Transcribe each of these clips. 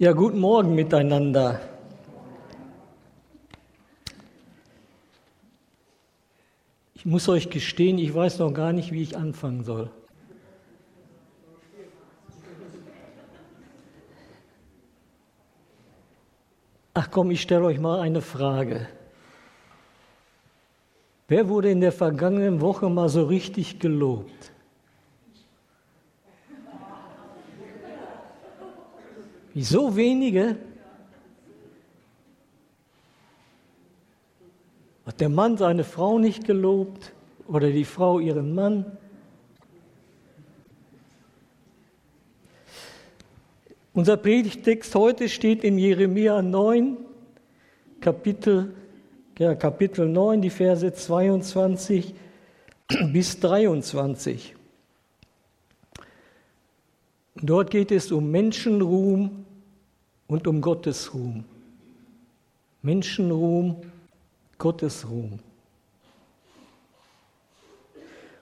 Ja, guten Morgen miteinander. Ich muss euch gestehen, ich weiß noch gar nicht, wie ich anfangen soll. Ach komm, ich stelle euch mal eine Frage. Wer wurde in der vergangenen Woche mal so richtig gelobt? Wieso wenige? Hat der Mann seine Frau nicht gelobt oder die Frau ihren Mann? Unser Predigtext heute steht in Jeremia 9, Kapitel, ja, Kapitel 9, die Verse 22 bis 23. Dort geht es um Menschenruhm und um Gottes Ruhm. Menschenruhm, Gottes Ruhm.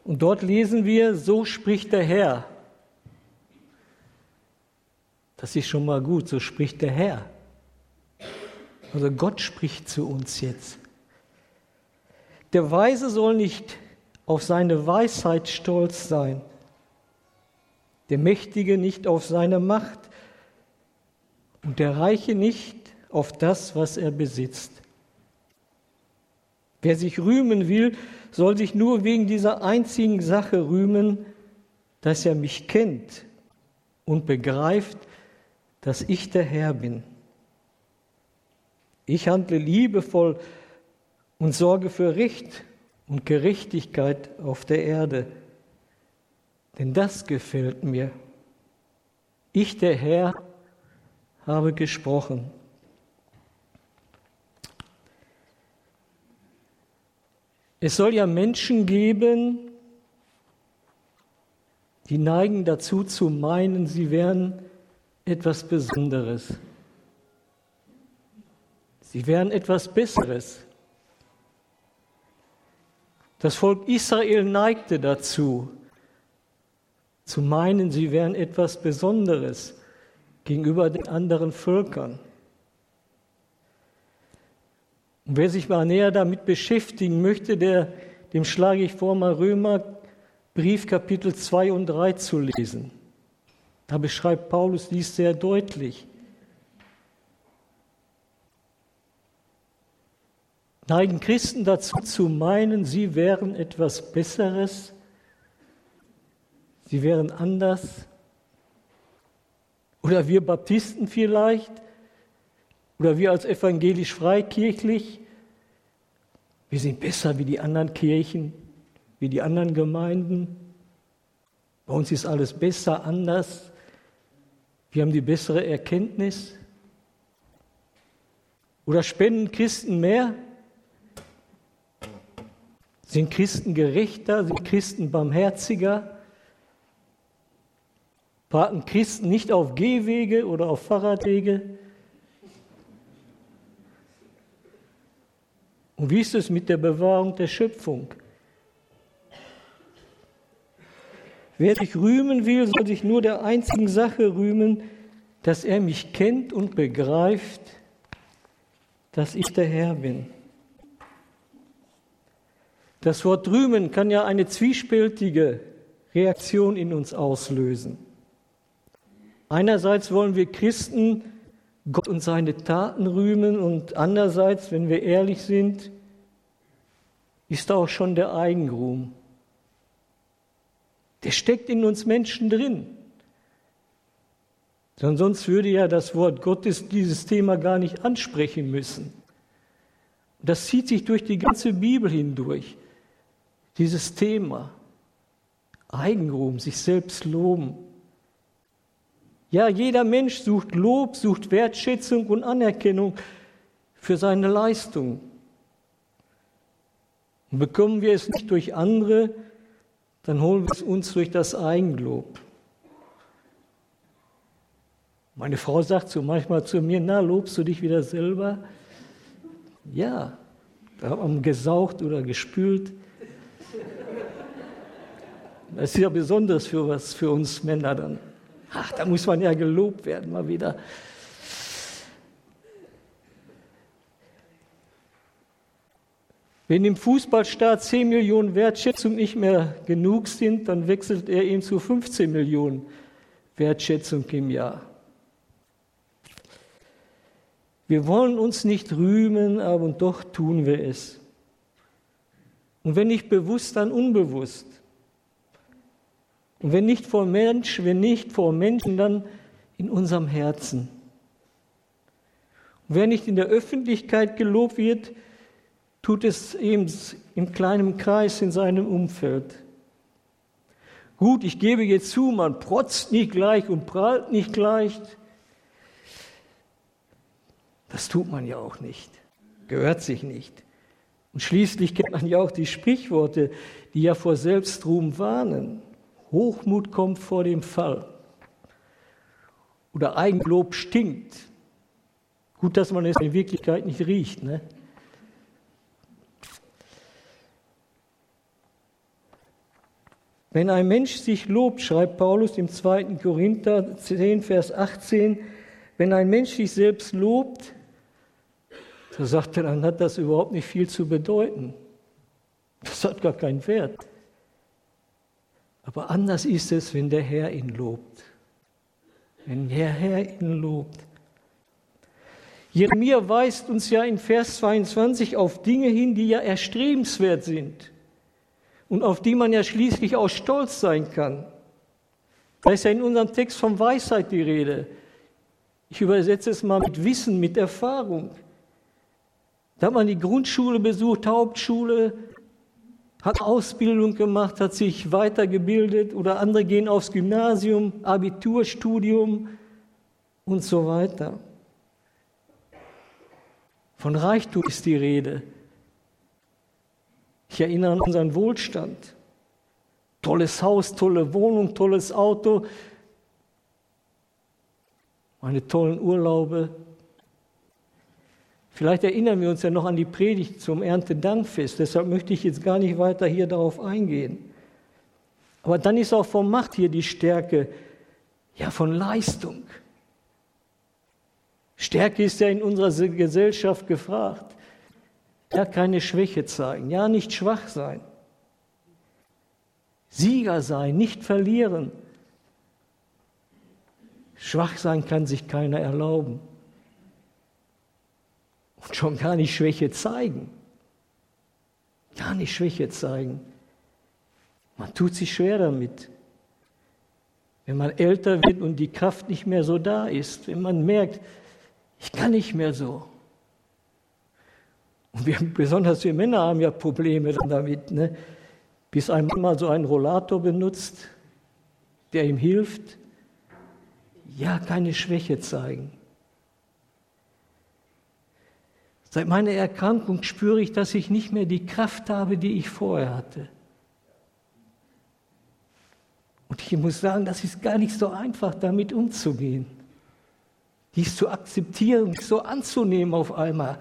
Und dort lesen wir, so spricht der Herr. Das ist schon mal gut, so spricht der Herr. Also Gott spricht zu uns jetzt. Der Weise soll nicht auf seine Weisheit stolz sein, der Mächtige nicht auf seine Macht, und der Reiche nicht auf das, was er besitzt. Wer sich rühmen will, soll sich nur wegen dieser einzigen Sache rühmen, dass er mich kennt und begreift, dass ich der Herr bin. Ich handle liebevoll und sorge für Recht und Gerechtigkeit auf der Erde, denn das gefällt mir. Ich, der Herr, habe gesprochen. Es soll ja Menschen geben, die neigen dazu zu meinen, sie wären etwas Besonderes. Sie wären etwas Besseres. Das Volk Israel neigte dazu, zu meinen, sie wären etwas Besonderes gegenüber den anderen Völkern. Und wer sich mal näher damit beschäftigen möchte, der, dem schlage ich vor, mal Römer Brief Kapitel 2 und 3 zu lesen. Da beschreibt Paulus dies sehr deutlich. Neigen Christen dazu zu meinen, sie wären etwas Besseres, sie wären anders, oder wir Baptisten vielleicht? Oder wir als evangelisch freikirchlich? Wir sind besser wie die anderen Kirchen, wie die anderen Gemeinden. Bei uns ist alles besser, anders. Wir haben die bessere Erkenntnis. Oder spenden Christen mehr? Sind Christen gerechter? Sind Christen barmherziger? Warten Christen nicht auf Gehwege oder auf Fahrradwege? Und wie ist es mit der Bewahrung der Schöpfung? Wer sich rühmen will, soll sich nur der einzigen Sache rühmen, dass er mich kennt und begreift, dass ich der Herr bin. Das Wort rühmen kann ja eine zwiespältige Reaktion in uns auslösen. Einerseits wollen wir Christen Gott und seine Taten rühmen und andererseits, wenn wir ehrlich sind, ist auch schon der Eigenruhm. Der steckt in uns Menschen drin. Denn sonst würde ja das Wort Gottes dieses Thema gar nicht ansprechen müssen. Das zieht sich durch die ganze Bibel hindurch, dieses Thema. Eigenruhm, sich selbst loben. Ja, jeder Mensch sucht Lob, sucht Wertschätzung und Anerkennung für seine Leistung. Und bekommen wir es nicht durch andere, dann holen wir es uns durch das Eigenlob. Meine Frau sagt so manchmal zu mir, na, lobst du dich wieder selber? Ja, da haben wir gesaugt oder gespült. Das ist ja besonders für was für uns Männer dann. Ach, da muss man ja gelobt werden, mal wieder. Wenn im Fußballstaat 10 Millionen Wertschätzung nicht mehr genug sind, dann wechselt er ihn zu 15 Millionen Wertschätzung im Jahr. Wir wollen uns nicht rühmen, aber doch tun wir es. Und wenn nicht bewusst, dann unbewusst. Und wenn nicht vor Mensch, wenn nicht vor Menschen, dann in unserem Herzen. Und wer nicht in der Öffentlichkeit gelobt wird, tut es eben im kleinen Kreis in seinem Umfeld. Gut, ich gebe jetzt zu, man protzt nicht gleich und prahlt nicht gleich. Das tut man ja auch nicht, gehört sich nicht. Und schließlich kennt man ja auch die Sprichworte, die ja vor Selbstruhm warnen. Hochmut kommt vor dem Fall. Oder Eigenlob stinkt. Gut, dass man es in Wirklichkeit nicht riecht. Ne? Wenn ein Mensch sich lobt, schreibt Paulus im 2. Korinther 10, Vers 18, wenn ein Mensch sich selbst lobt, so sagt er, dann hat das überhaupt nicht viel zu bedeuten. Das hat gar keinen Wert. Aber anders ist es, wenn der Herr ihn lobt. Wenn der Herr ihn lobt. Jeremia weist uns ja in Vers 22 auf Dinge hin, die ja erstrebenswert sind und auf die man ja schließlich auch stolz sein kann. Da ist ja in unserem Text von Weisheit die Rede. Ich übersetze es mal mit Wissen, mit Erfahrung. Da hat man die Grundschule besucht, Hauptschule, hat Ausbildung gemacht, hat sich weitergebildet oder andere gehen aufs Gymnasium, Abiturstudium und so weiter. Von Reichtum ist die Rede. Ich erinnere an unseren Wohlstand. Tolles Haus, tolle Wohnung, tolles Auto, meine tollen Urlaube, Vielleicht erinnern wir uns ja noch an die Predigt zum Erntedankfest, deshalb möchte ich jetzt gar nicht weiter hier darauf eingehen. Aber dann ist auch von Macht hier die Stärke, ja von Leistung. Stärke ist ja in unserer Gesellschaft gefragt. Ja, keine Schwäche zeigen, ja, nicht schwach sein. Sieger sein, nicht verlieren. Schwach sein kann sich keiner erlauben und schon gar nicht Schwäche zeigen. Gar nicht Schwäche zeigen. Man tut sich schwer damit. Wenn man älter wird und die Kraft nicht mehr so da ist, wenn man merkt, ich kann nicht mehr so. Und wir, besonders wir Männer haben ja Probleme damit, ne? bis ein Mann mal so einen Rollator benutzt, der ihm hilft. Ja, keine Schwäche zeigen. Seit meiner Erkrankung spüre ich, dass ich nicht mehr die Kraft habe, die ich vorher hatte. Und ich muss sagen, das ist gar nicht so einfach, damit umzugehen. Dies zu akzeptieren, so anzunehmen auf einmal.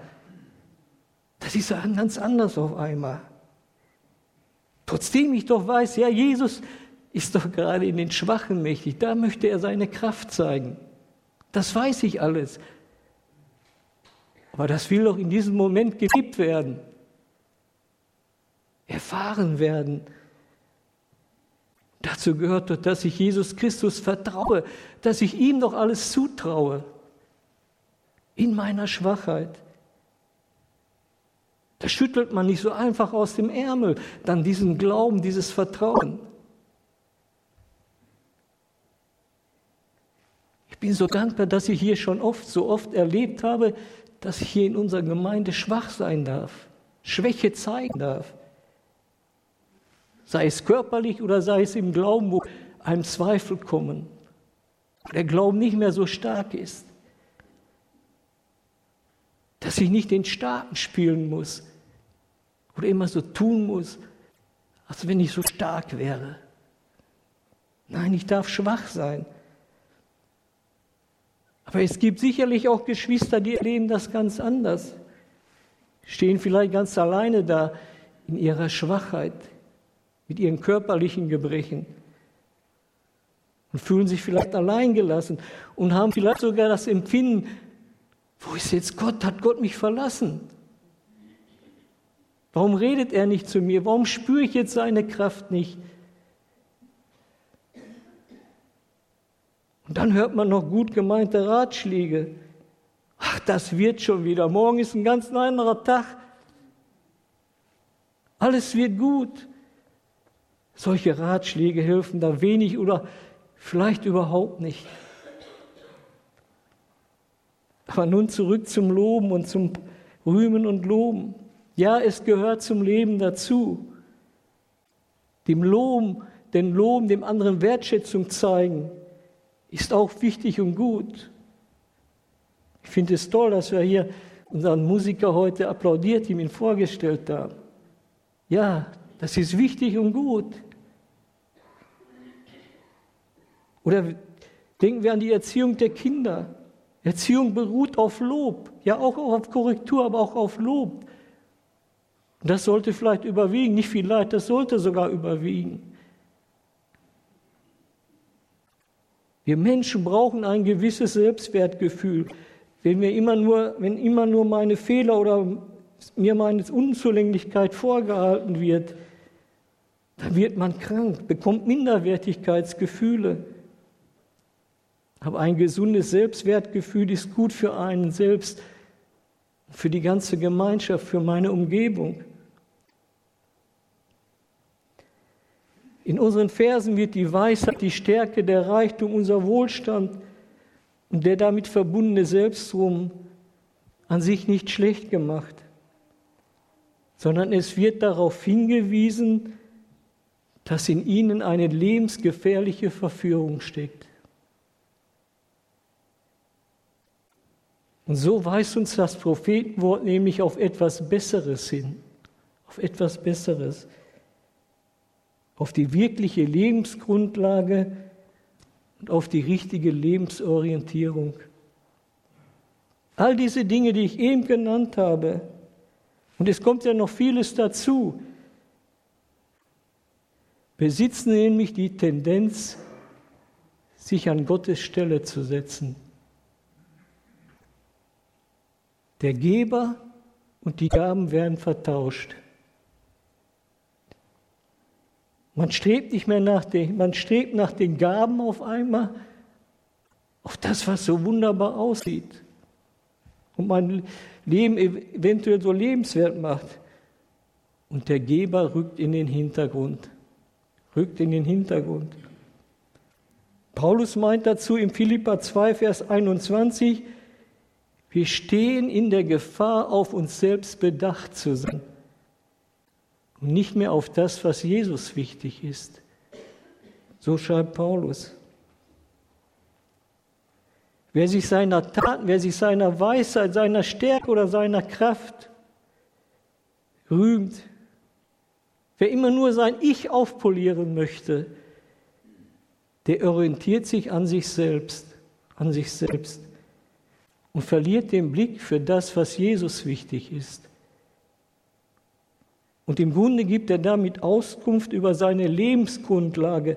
Das ist ganz anders auf einmal. Trotzdem ich doch weiß, ja, Jesus ist doch gerade in den Schwachen mächtig. Da möchte er seine Kraft zeigen. Das weiß ich alles. Aber das will doch in diesem Moment geliebt werden, erfahren werden. Dazu gehört doch, dass ich Jesus Christus vertraue, dass ich ihm doch alles zutraue, in meiner Schwachheit. Das schüttelt man nicht so einfach aus dem Ärmel, dann diesen Glauben, dieses Vertrauen. Ich bin so dankbar, dass ich hier schon oft, so oft erlebt habe, dass ich hier in unserer Gemeinde schwach sein darf, Schwäche zeigen darf. Sei es körperlich oder sei es im Glauben, wo einem Zweifel kommen, der Glauben nicht mehr so stark ist. Dass ich nicht den Starken spielen muss oder immer so tun muss, als wenn ich so stark wäre. Nein, ich darf schwach sein. Aber es gibt sicherlich auch Geschwister, die erleben das ganz anders. Stehen vielleicht ganz alleine da in ihrer Schwachheit, mit ihren körperlichen Gebrechen und fühlen sich vielleicht alleingelassen und haben vielleicht sogar das Empfinden, wo ist jetzt Gott? Hat Gott mich verlassen? Warum redet er nicht zu mir? Warum spüre ich jetzt seine Kraft nicht? Dann hört man noch gut gemeinte Ratschläge. Ach, das wird schon wieder. Morgen ist ein ganz anderer Tag. Alles wird gut. Solche Ratschläge helfen da wenig oder vielleicht überhaupt nicht. Aber nun zurück zum Loben und zum Rühmen und Loben. Ja, es gehört zum Leben dazu. Dem Loben, den Loben, dem anderen Wertschätzung zeigen, ist auch wichtig und gut. Ich finde es toll, dass wir hier unseren Musiker heute applaudiert, ihm ihn vorgestellt haben. Ja, das ist wichtig und gut. Oder denken wir an die Erziehung der Kinder. Erziehung beruht auf Lob, ja auch auf Korrektur, aber auch auf Lob. Das sollte vielleicht überwiegen, nicht viel Leid, das sollte sogar überwiegen. Wir Menschen brauchen ein gewisses Selbstwertgefühl. Wenn, wir immer nur, wenn immer nur meine Fehler oder mir meine Unzulänglichkeit vorgehalten wird, dann wird man krank, bekommt Minderwertigkeitsgefühle. Aber ein gesundes Selbstwertgefühl ist gut für einen selbst, für die ganze Gemeinschaft, für meine Umgebung. In unseren Versen wird die Weisheit, die Stärke, der Reichtum, unser Wohlstand und der damit verbundene Selbstruhm an sich nicht schlecht gemacht, sondern es wird darauf hingewiesen, dass in ihnen eine lebensgefährliche Verführung steckt. Und so weist uns das Prophetenwort nämlich auf etwas Besseres hin, auf etwas Besseres auf die wirkliche Lebensgrundlage und auf die richtige Lebensorientierung. All diese Dinge, die ich eben genannt habe, und es kommt ja noch vieles dazu, besitzen nämlich die Tendenz, sich an Gottes Stelle zu setzen. Der Geber und die Gaben werden vertauscht. Man strebt nicht mehr nach den, man strebt nach den Gaben auf einmal, auf das, was so wunderbar aussieht und mein Leben eventuell so lebenswert macht. Und der Geber rückt in den Hintergrund, rückt in den Hintergrund. Paulus meint dazu im Philippa 2, Vers 21, wir stehen in der Gefahr, auf uns selbst bedacht zu sein und nicht mehr auf das, was Jesus wichtig ist. So schreibt Paulus. Wer sich seiner Taten, wer sich seiner Weisheit, seiner Stärke oder seiner Kraft rühmt, wer immer nur sein Ich aufpolieren möchte, der orientiert sich an sich selbst, an sich selbst und verliert den Blick für das, was Jesus wichtig ist. Und im Grunde gibt er damit Auskunft über seine Lebensgrundlage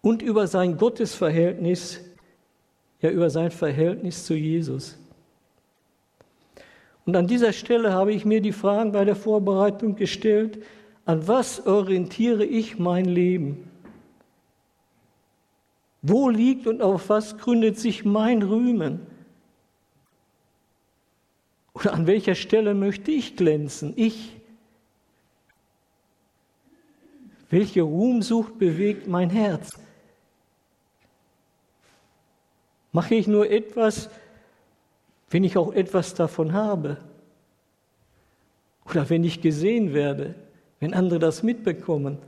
und über sein Gottesverhältnis, ja über sein Verhältnis zu Jesus. Und an dieser Stelle habe ich mir die Fragen bei der Vorbereitung gestellt, an was orientiere ich mein Leben? Wo liegt und auf was gründet sich mein Rühmen? Oder an welcher Stelle möchte ich glänzen? Ich, Welche Ruhmsucht bewegt mein Herz? Mache ich nur etwas, wenn ich auch etwas davon habe? Oder wenn ich gesehen werde, wenn andere das mitbekommen?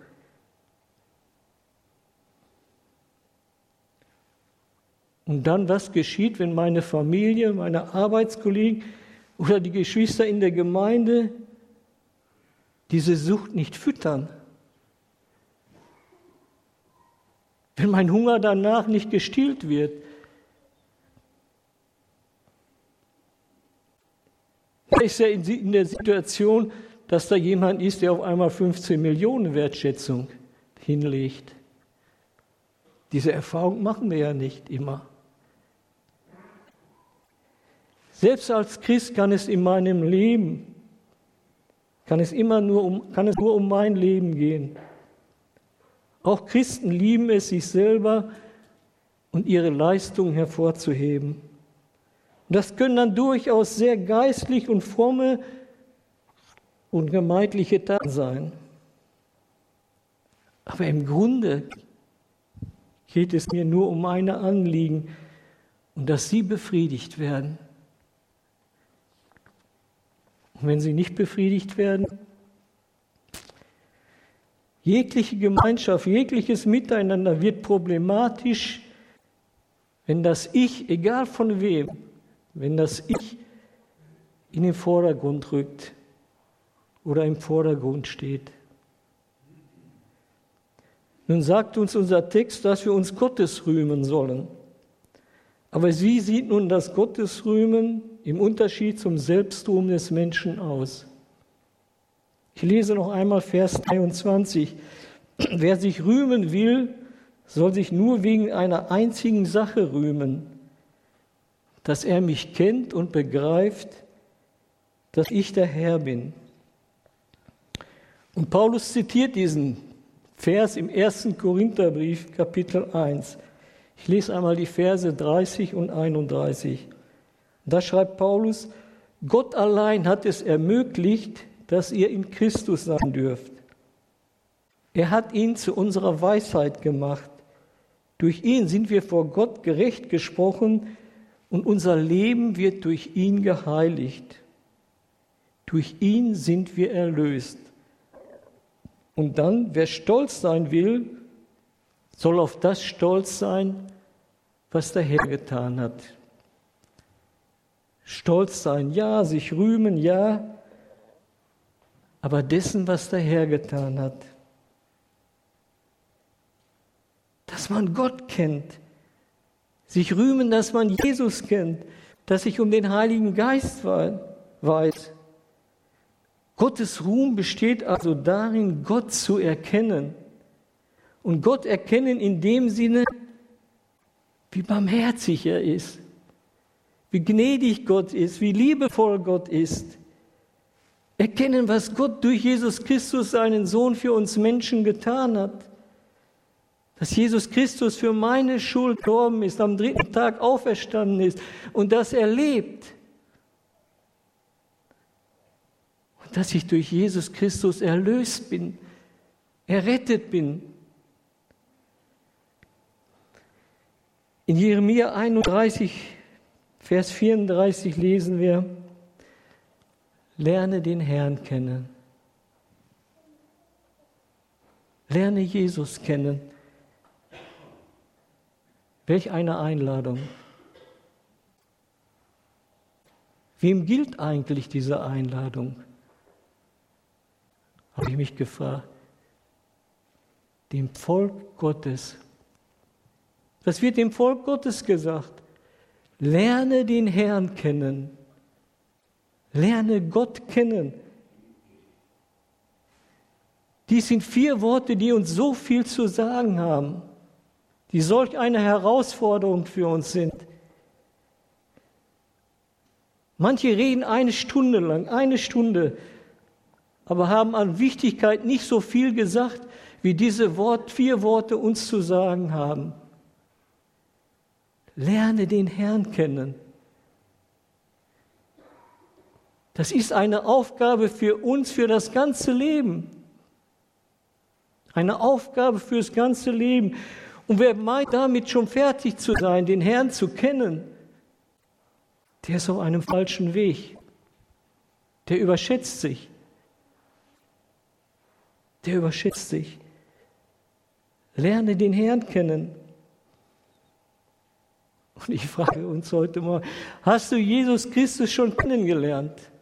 Und dann, was geschieht, wenn meine Familie, meine Arbeitskollegen oder die Geschwister in der Gemeinde diese Sucht nicht füttern? Wenn mein Hunger danach nicht gestillt wird. Ist er in der Situation, dass da jemand ist, der auf einmal 15 Millionen Wertschätzung hinlegt. Diese Erfahrung machen wir ja nicht immer. Selbst als Christ kann es in meinem Leben kann es immer nur um, kann es nur um mein Leben gehen. Auch Christen lieben es, sich selber und ihre Leistung hervorzuheben. Und das können dann durchaus sehr geistlich und fromme und gemeindliche Taten sein. Aber im Grunde geht es mir nur um meine Anliegen und dass sie befriedigt werden. Und wenn sie nicht befriedigt werden, jegliche Gemeinschaft, jegliches Miteinander wird problematisch, wenn das Ich, egal von wem, wenn das Ich in den Vordergrund rückt oder im Vordergrund steht. Nun sagt uns unser Text, dass wir uns Gottes rühmen sollen. Aber wie sieht nun das Gottesrühmen im Unterschied zum Selbstruhm des Menschen aus? Ich lese noch einmal Vers 23. Wer sich rühmen will, soll sich nur wegen einer einzigen Sache rühmen, dass er mich kennt und begreift, dass ich der Herr bin. Und Paulus zitiert diesen Vers im ersten Korintherbrief, Kapitel 1. Ich lese einmal die Verse 30 und 31. Da schreibt Paulus, Gott allein hat es ermöglicht, dass ihr in Christus sein dürft. Er hat ihn zu unserer Weisheit gemacht. Durch ihn sind wir vor Gott gerecht gesprochen und unser Leben wird durch ihn geheiligt. Durch ihn sind wir erlöst. Und dann, wer stolz sein will, soll auf das stolz sein, was der Herr getan hat. Stolz sein, ja, sich rühmen, ja, aber dessen, was der Herr getan hat. Dass man Gott kennt, sich rühmen, dass man Jesus kennt, dass sich um den Heiligen Geist weiß. Gottes Ruhm besteht also darin, Gott zu erkennen und Gott erkennen in dem Sinne, wie barmherzig er ist, wie gnädig Gott ist, wie liebevoll Gott ist. Erkennen, was Gott durch Jesus Christus, seinen Sohn, für uns Menschen getan hat. Dass Jesus Christus für meine Schuld gestorben ist, am dritten Tag auferstanden ist und dass er lebt. Und dass ich durch Jesus Christus erlöst bin, errettet bin, In Jeremia 31, Vers 34 lesen wir, lerne den Herrn kennen. Lerne Jesus kennen. Welch eine Einladung. Wem gilt eigentlich diese Einladung? Habe ich mich gefragt. Dem Volk Gottes das wird dem Volk Gottes gesagt. Lerne den Herrn kennen. Lerne Gott kennen. Dies sind vier Worte, die uns so viel zu sagen haben, die solch eine Herausforderung für uns sind. Manche reden eine Stunde lang, eine Stunde, aber haben an Wichtigkeit nicht so viel gesagt, wie diese Wort, vier Worte uns zu sagen haben. Lerne den Herrn kennen. Das ist eine Aufgabe für uns, für das ganze Leben. Eine Aufgabe fürs ganze Leben. Und wer meint, damit schon fertig zu sein, den Herrn zu kennen, der ist auf einem falschen Weg. Der überschätzt sich. Der überschätzt sich. Lerne den Herrn kennen. Und ich frage uns heute mal, hast du Jesus Christus schon kennengelernt?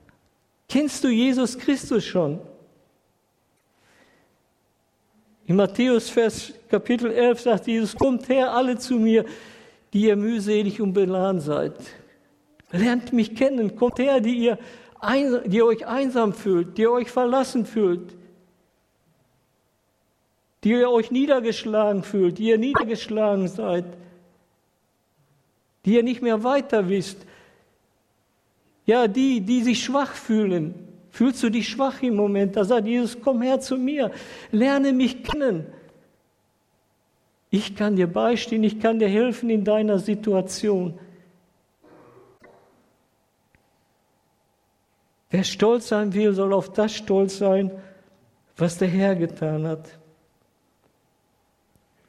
Kennst du Jesus Christus schon? In Matthäus Vers Kapitel 11 sagt Jesus, kommt her alle zu mir, die ihr mühselig und beladen seid. Lernt mich kennen, kommt her, die ihr, die ihr euch einsam fühlt, die ihr euch verlassen fühlt, die ihr euch niedergeschlagen fühlt, die ihr niedergeschlagen seid die ihr nicht mehr weiter wisst. Ja, die, die sich schwach fühlen, Fühlst du dich schwach im Moment? Da sagt Jesus, komm her zu mir, lerne mich kennen. Ich kann dir beistehen, ich kann dir helfen in deiner Situation. Wer stolz sein will, soll auf das stolz sein, was der Herr getan hat.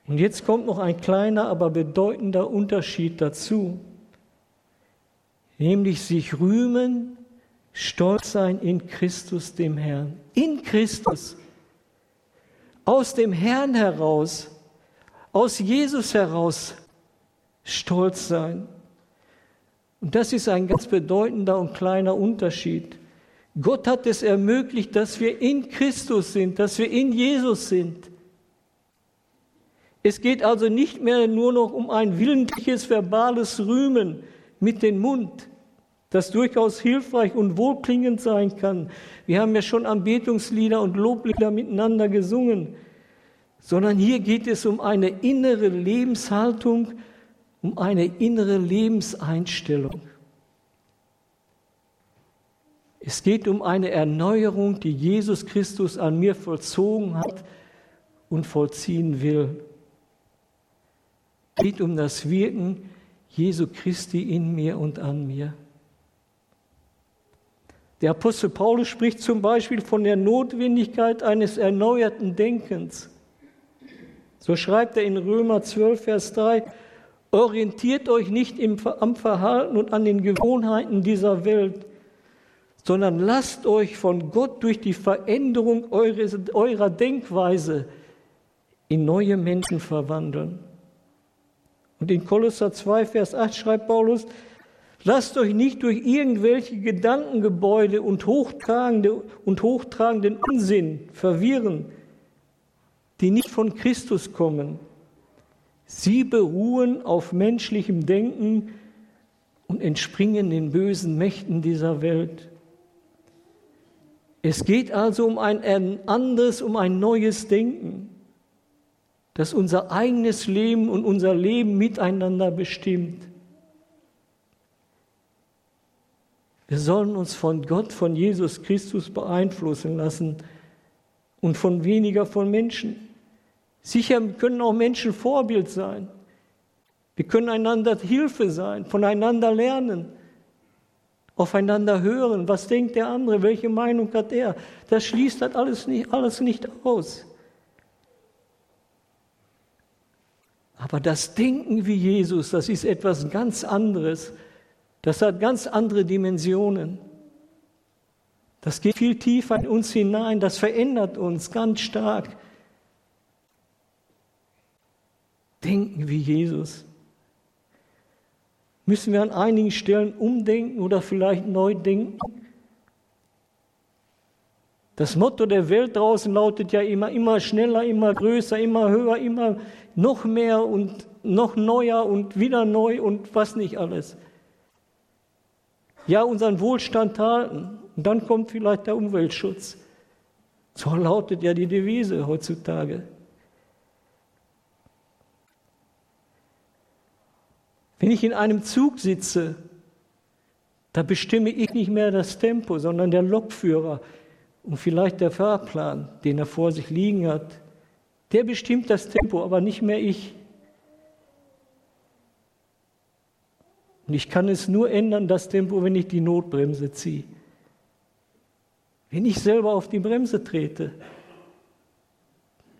Und jetzt kommt noch ein kleiner, aber bedeutender Unterschied dazu, nämlich sich rühmen, stolz sein in Christus dem Herrn. In Christus. Aus dem Herrn heraus, aus Jesus heraus stolz sein. Und das ist ein ganz bedeutender und kleiner Unterschied. Gott hat es ermöglicht, dass wir in Christus sind, dass wir in Jesus sind. Es geht also nicht mehr nur noch um ein willentliches verbales Rühmen mit dem Mund, das durchaus hilfreich und wohlklingend sein kann. Wir haben ja schon Anbetungslieder und Loblieder miteinander gesungen, sondern hier geht es um eine innere Lebenshaltung, um eine innere Lebenseinstellung. Es geht um eine Erneuerung, die Jesus Christus an mir vollzogen hat und vollziehen will. Es geht um das Wirken Jesu Christi in mir und an mir. Der Apostel Paulus spricht zum Beispiel von der Notwendigkeit eines erneuerten Denkens. So schreibt er in Römer 12, Vers 3, orientiert euch nicht am Verhalten und an den Gewohnheiten dieser Welt, sondern lasst euch von Gott durch die Veränderung eures, eurer Denkweise in neue Menschen verwandeln. Und in Kolosser 2, Vers 8 schreibt Paulus, lasst euch nicht durch irgendwelche Gedankengebäude und hochtragende und hochtragenden Unsinn verwirren, die nicht von Christus kommen. Sie beruhen auf menschlichem Denken und entspringen den bösen Mächten dieser Welt. Es geht also um ein anderes, um ein neues Denken, das unser eigenes Leben und unser Leben miteinander bestimmt. Wir sollen uns von Gott, von Jesus Christus beeinflussen lassen und von weniger von Menschen. Sicher können auch Menschen Vorbild sein. Wir können einander Hilfe sein, voneinander lernen aufeinander hören. Was denkt der andere? Welche Meinung hat er? Das schließt das alles nicht, alles nicht aus. Aber das Denken wie Jesus, das ist etwas ganz anderes. Das hat ganz andere Dimensionen. Das geht viel tiefer in uns hinein. Das verändert uns ganz stark. Denken wie Jesus müssen wir an einigen Stellen umdenken oder vielleicht neu denken. Das Motto der Welt draußen lautet ja immer, immer schneller, immer größer, immer höher, immer noch mehr und noch neuer und wieder neu und was nicht alles. Ja, unseren Wohlstand halten. Und dann kommt vielleicht der Umweltschutz. So lautet ja die Devise heutzutage. Wenn ich in einem Zug sitze, da bestimme ich nicht mehr das Tempo, sondern der Lokführer und vielleicht der Fahrplan, den er vor sich liegen hat. Der bestimmt das Tempo, aber nicht mehr ich. Und ich kann es nur ändern, das Tempo, wenn ich die Notbremse ziehe. Wenn ich selber auf die Bremse trete.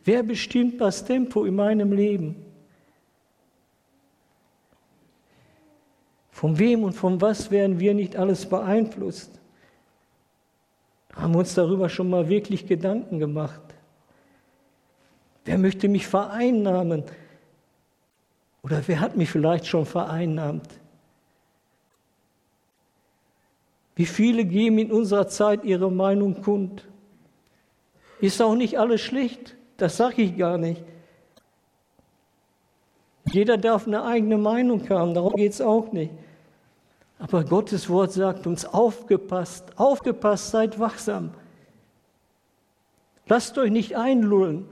Wer bestimmt das Tempo in meinem Leben? Von wem und von was werden wir nicht alles beeinflusst? Haben wir uns darüber schon mal wirklich Gedanken gemacht? Wer möchte mich vereinnahmen? Oder wer hat mich vielleicht schon vereinnahmt? Wie viele geben in unserer Zeit ihre Meinung kund? Ist auch nicht alles schlecht, das sage ich gar nicht. Jeder darf eine eigene Meinung haben, darum geht es auch nicht. Aber Gottes Wort sagt uns, aufgepasst, aufgepasst, seid wachsam. Lasst euch nicht einlullen.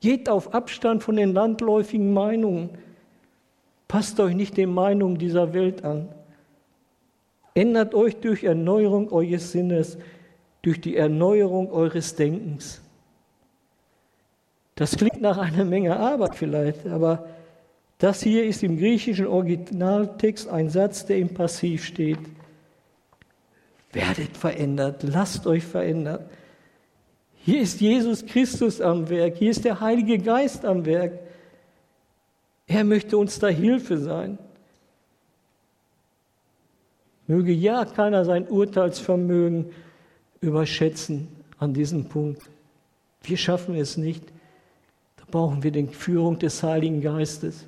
Geht auf Abstand von den landläufigen Meinungen. Passt euch nicht den Meinungen dieser Welt an. Ändert euch durch Erneuerung eures Sinnes, durch die Erneuerung eures Denkens. Das klingt nach einer Menge Arbeit vielleicht, aber das hier ist im griechischen Originaltext ein Satz, der im Passiv steht. Werdet verändert, lasst euch verändern. Hier ist Jesus Christus am Werk, hier ist der Heilige Geist am Werk. Er möchte uns da Hilfe sein. Möge ja keiner sein Urteilsvermögen überschätzen an diesem Punkt. Wir schaffen es nicht. Da brauchen wir die Führung des Heiligen Geistes.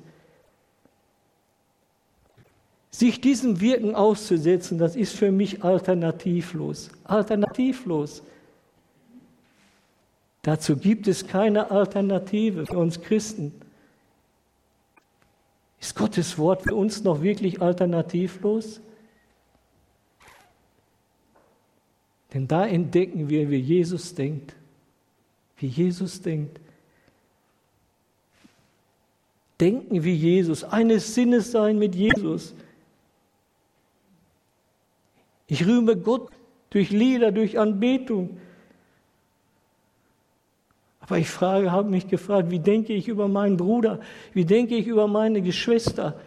Sich diesem Wirken auszusetzen, das ist für mich alternativlos. Alternativlos. Dazu gibt es keine Alternative für uns Christen. Ist Gottes Wort für uns noch wirklich alternativlos? Denn da entdecken wir, wie Jesus denkt. Wie Jesus denkt. Denken wie Jesus, eines Sinnes sein mit Jesus. Ich rühme Gott durch Lieder, durch Anbetung. Aber ich frage, habe mich gefragt, wie denke ich über meinen Bruder? Wie denke ich über meine Geschwister?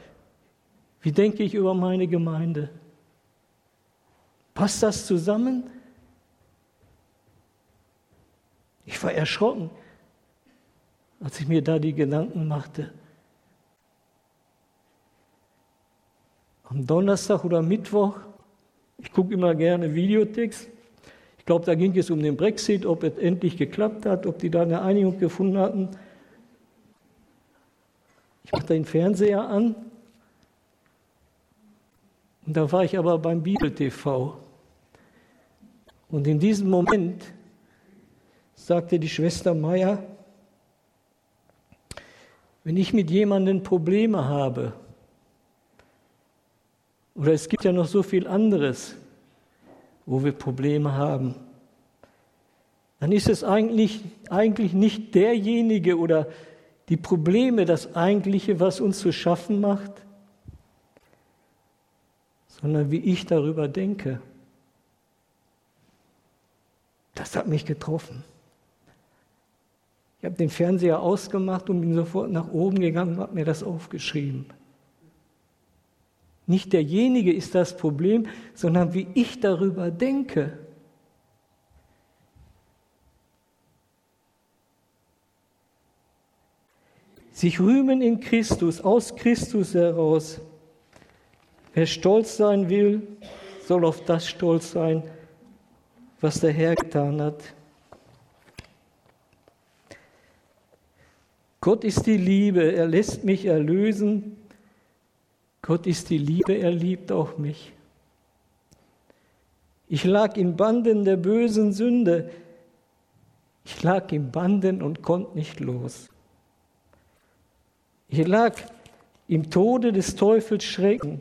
Wie denke ich über meine Gemeinde? Passt das zusammen? Ich war erschrocken, als ich mir da die Gedanken machte. Am Donnerstag oder Mittwoch ich gucke immer gerne Videotext. Ich glaube, da ging es um den Brexit, ob es endlich geklappt hat, ob die da eine Einigung gefunden hatten. Ich mache den Fernseher an und da war ich aber beim Bibel TV. Und in diesem Moment sagte die Schwester Meier, wenn ich mit jemandem Probleme habe, oder es gibt ja noch so viel anderes, wo wir Probleme haben. Dann ist es eigentlich, eigentlich nicht derjenige oder die Probleme das eigentliche, was uns zu schaffen macht, sondern wie ich darüber denke. Das hat mich getroffen. Ich habe den Fernseher ausgemacht und bin sofort nach oben gegangen und habe mir das aufgeschrieben. Nicht derjenige ist das Problem, sondern wie ich darüber denke. Sich rühmen in Christus, aus Christus heraus. Wer stolz sein will, soll auf das stolz sein, was der Herr getan hat. Gott ist die Liebe, er lässt mich erlösen Gott ist die Liebe, er liebt auch mich. Ich lag in Banden der bösen Sünde. Ich lag in Banden und konnte nicht los. Ich lag im Tode des Teufels Schrecken.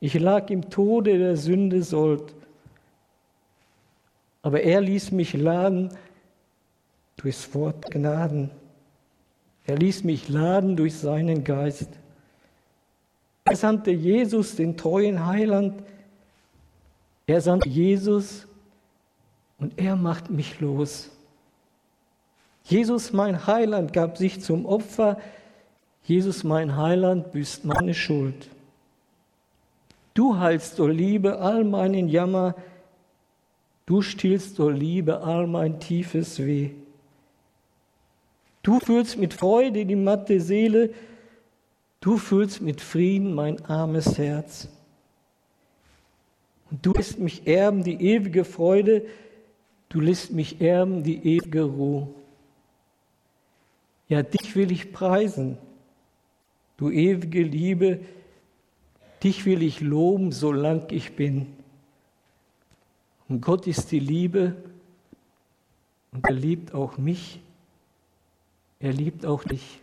Ich lag im Tode der Sünde Sold. Aber er ließ mich laden durchs Wort Gnaden. Er ließ mich laden durch seinen Geist. Er sandte Jesus, den treuen Heiland. Er sandte Jesus und er macht mich los. Jesus, mein Heiland, gab sich zum Opfer. Jesus, mein Heiland, büßt meine Schuld. Du heilst, o Liebe, all meinen Jammer. Du stillst, o Liebe, all mein tiefes Weh. Du fühlst mit Freude die matte Seele, Du füllst mit Frieden mein armes Herz. Und du lässt mich erben die ewige Freude, du lässt mich erben die ewige Ruhe. Ja, dich will ich preisen, du ewige Liebe, dich will ich loben, solang ich bin. Und Gott ist die Liebe und er liebt auch mich, er liebt auch dich.